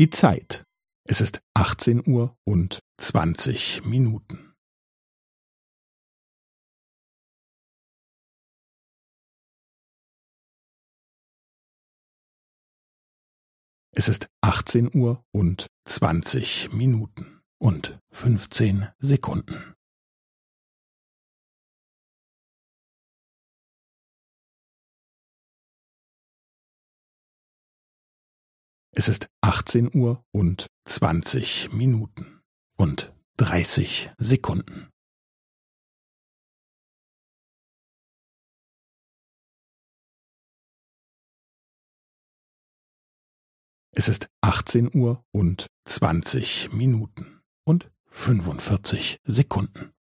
Die Zeit. Es ist 18 Uhr und 20 Minuten. Es ist 18 Uhr und 20 Minuten und 15 Sekunden. Es ist 18 Uhr und 20 Minuten und 30 Sekunden. Es ist 18 Uhr und 20 Minuten und 45 Sekunden.